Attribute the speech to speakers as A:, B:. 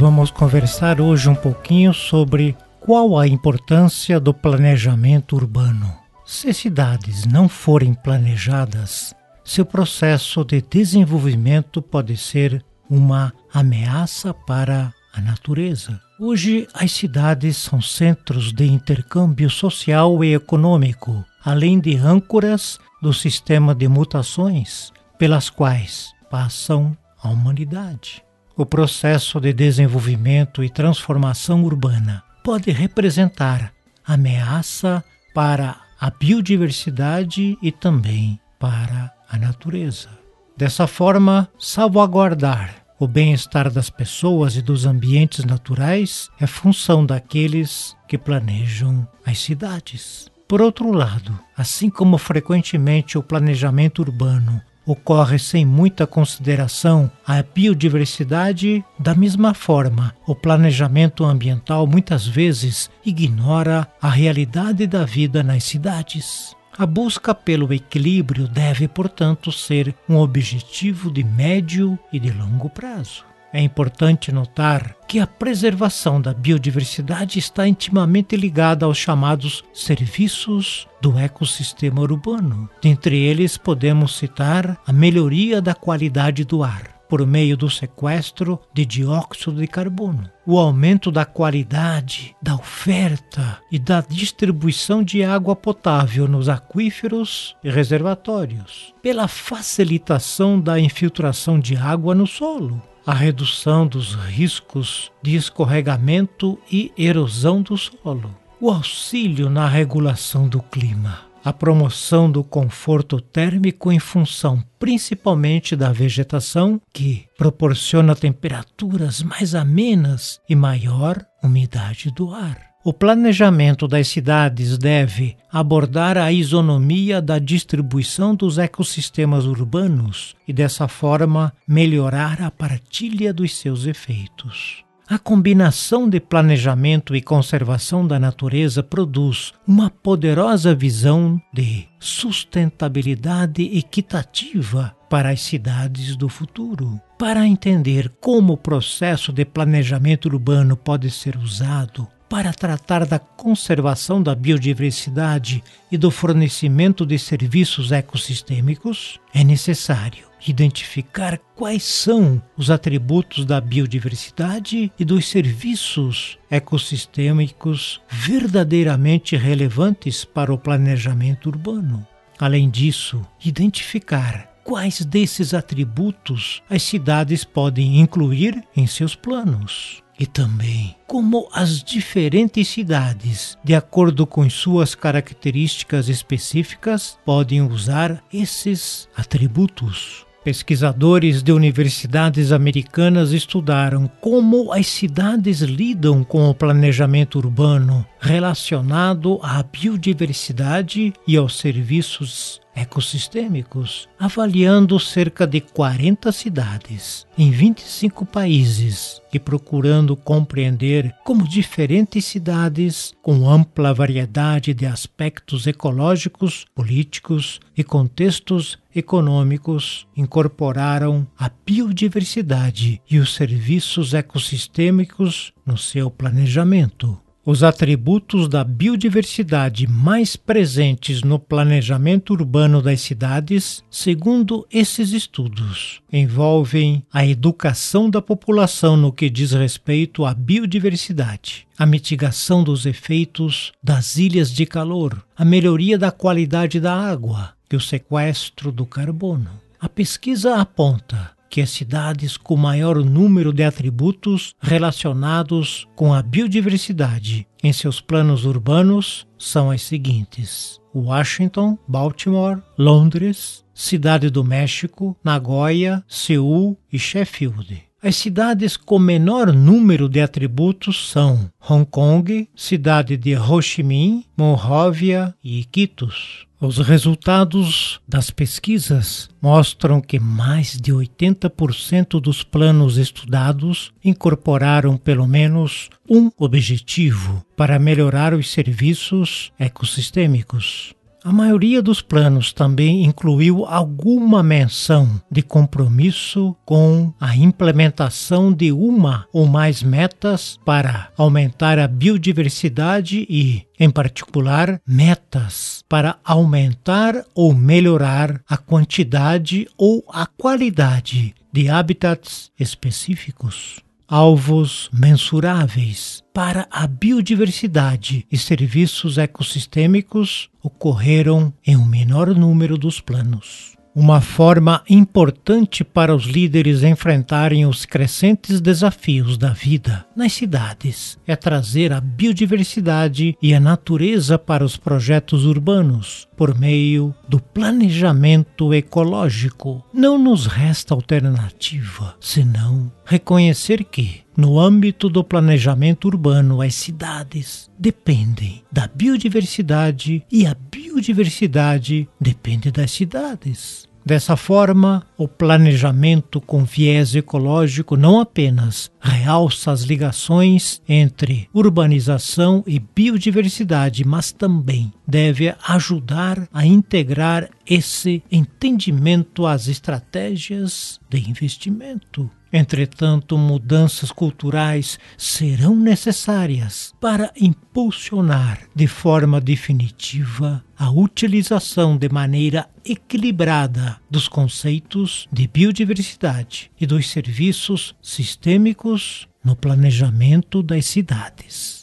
A: Vamos conversar hoje um pouquinho sobre qual a importância do planejamento urbano. Se cidades não forem planejadas, seu processo de desenvolvimento pode ser uma ameaça para a natureza. Hoje, as cidades são centros de intercâmbio social e econômico, além de âncoras do sistema de mutações pelas quais passam a humanidade. O processo de desenvolvimento e transformação urbana pode representar ameaça para a biodiversidade e também para a natureza. Dessa forma, salvaguardar o bem-estar das pessoas e dos ambientes naturais é função daqueles que planejam as cidades. Por outro lado, assim como frequentemente o planejamento urbano ocorre sem muita consideração à biodiversidade, da mesma forma, o planejamento ambiental muitas vezes ignora a realidade da vida nas cidades. A busca pelo equilíbrio deve, portanto, ser um objetivo de médio e de longo prazo. É importante notar que a preservação da biodiversidade está intimamente ligada aos chamados serviços do ecossistema urbano. Dentre eles, podemos citar a melhoria da qualidade do ar por meio do sequestro de dióxido de carbono, o aumento da qualidade, da oferta e da distribuição de água potável nos aquíferos e reservatórios, pela facilitação da infiltração de água no solo, a redução dos riscos de escorregamento e erosão do solo, o auxílio na regulação do clima a promoção do conforto térmico em função principalmente da vegetação, que proporciona temperaturas mais amenas e maior umidade do ar. O planejamento das cidades deve abordar a isonomia da distribuição dos ecossistemas urbanos e, dessa forma, melhorar a partilha dos seus efeitos. A combinação de planejamento e conservação da natureza produz uma poderosa visão de sustentabilidade equitativa para as cidades do futuro. Para entender como o processo de planejamento urbano pode ser usado para tratar da conservação da biodiversidade e do fornecimento de serviços ecossistêmicos, é necessário identificar quais são os atributos da biodiversidade e dos serviços ecossistêmicos verdadeiramente relevantes para o planejamento urbano. Além disso, identificar quais desses atributos as cidades podem incluir em seus planos e também como as diferentes cidades, de acordo com suas características específicas, podem usar esses atributos. Pesquisadores de universidades americanas estudaram como as cidades lidam com o planejamento urbano relacionado à biodiversidade e aos serviços ecossistêmicos, avaliando cerca de 40 cidades em 25 países e procurando compreender como diferentes cidades, com ampla variedade de aspectos ecológicos, políticos e contextos econômicos, incorporaram a biodiversidade e os serviços ecossistêmicos no seu planejamento. Os atributos da biodiversidade mais presentes no planejamento urbano das cidades, segundo esses estudos, envolvem a educação da população no que diz respeito à biodiversidade, a mitigação dos efeitos das ilhas de calor, a melhoria da qualidade da água e o sequestro do carbono. A pesquisa aponta que as cidades com maior número de atributos relacionados com a biodiversidade em seus planos urbanos são as seguintes: Washington, Baltimore, Londres, Cidade do México, Nagoya, Seul e Sheffield. As cidades com menor número de atributos são Hong Kong, cidade de Ho Chi Minh, Monrovia e Iquitos. Os resultados das pesquisas mostram que mais de 80% dos planos estudados incorporaram pelo menos um objetivo para melhorar os serviços ecossistêmicos. A maioria dos planos também incluiu alguma menção de compromisso com a implementação de uma ou mais metas para aumentar a biodiversidade e, em particular, metas para aumentar ou melhorar a quantidade ou a qualidade de habitats específicos alvos mensuráveis para a biodiversidade e serviços ecossistêmicos ocorreram em um menor número dos planos. Uma forma importante para os líderes enfrentarem os crescentes desafios da vida nas cidades é trazer a biodiversidade e a natureza para os projetos urbanos por meio do planejamento ecológico. Não nos resta alternativa senão reconhecer que, no âmbito do planejamento urbano, as cidades dependem da biodiversidade e a biodiversidade depende das cidades. Dessa forma, o planejamento com viés ecológico não apenas realça as ligações entre urbanização e biodiversidade, mas também deve ajudar a integrar esse entendimento às estratégias de investimento. Entretanto, mudanças culturais serão necessárias para impulsionar de forma definitiva a utilização de maneira equilibrada dos conceitos de biodiversidade e dos serviços sistêmicos no planejamento das cidades.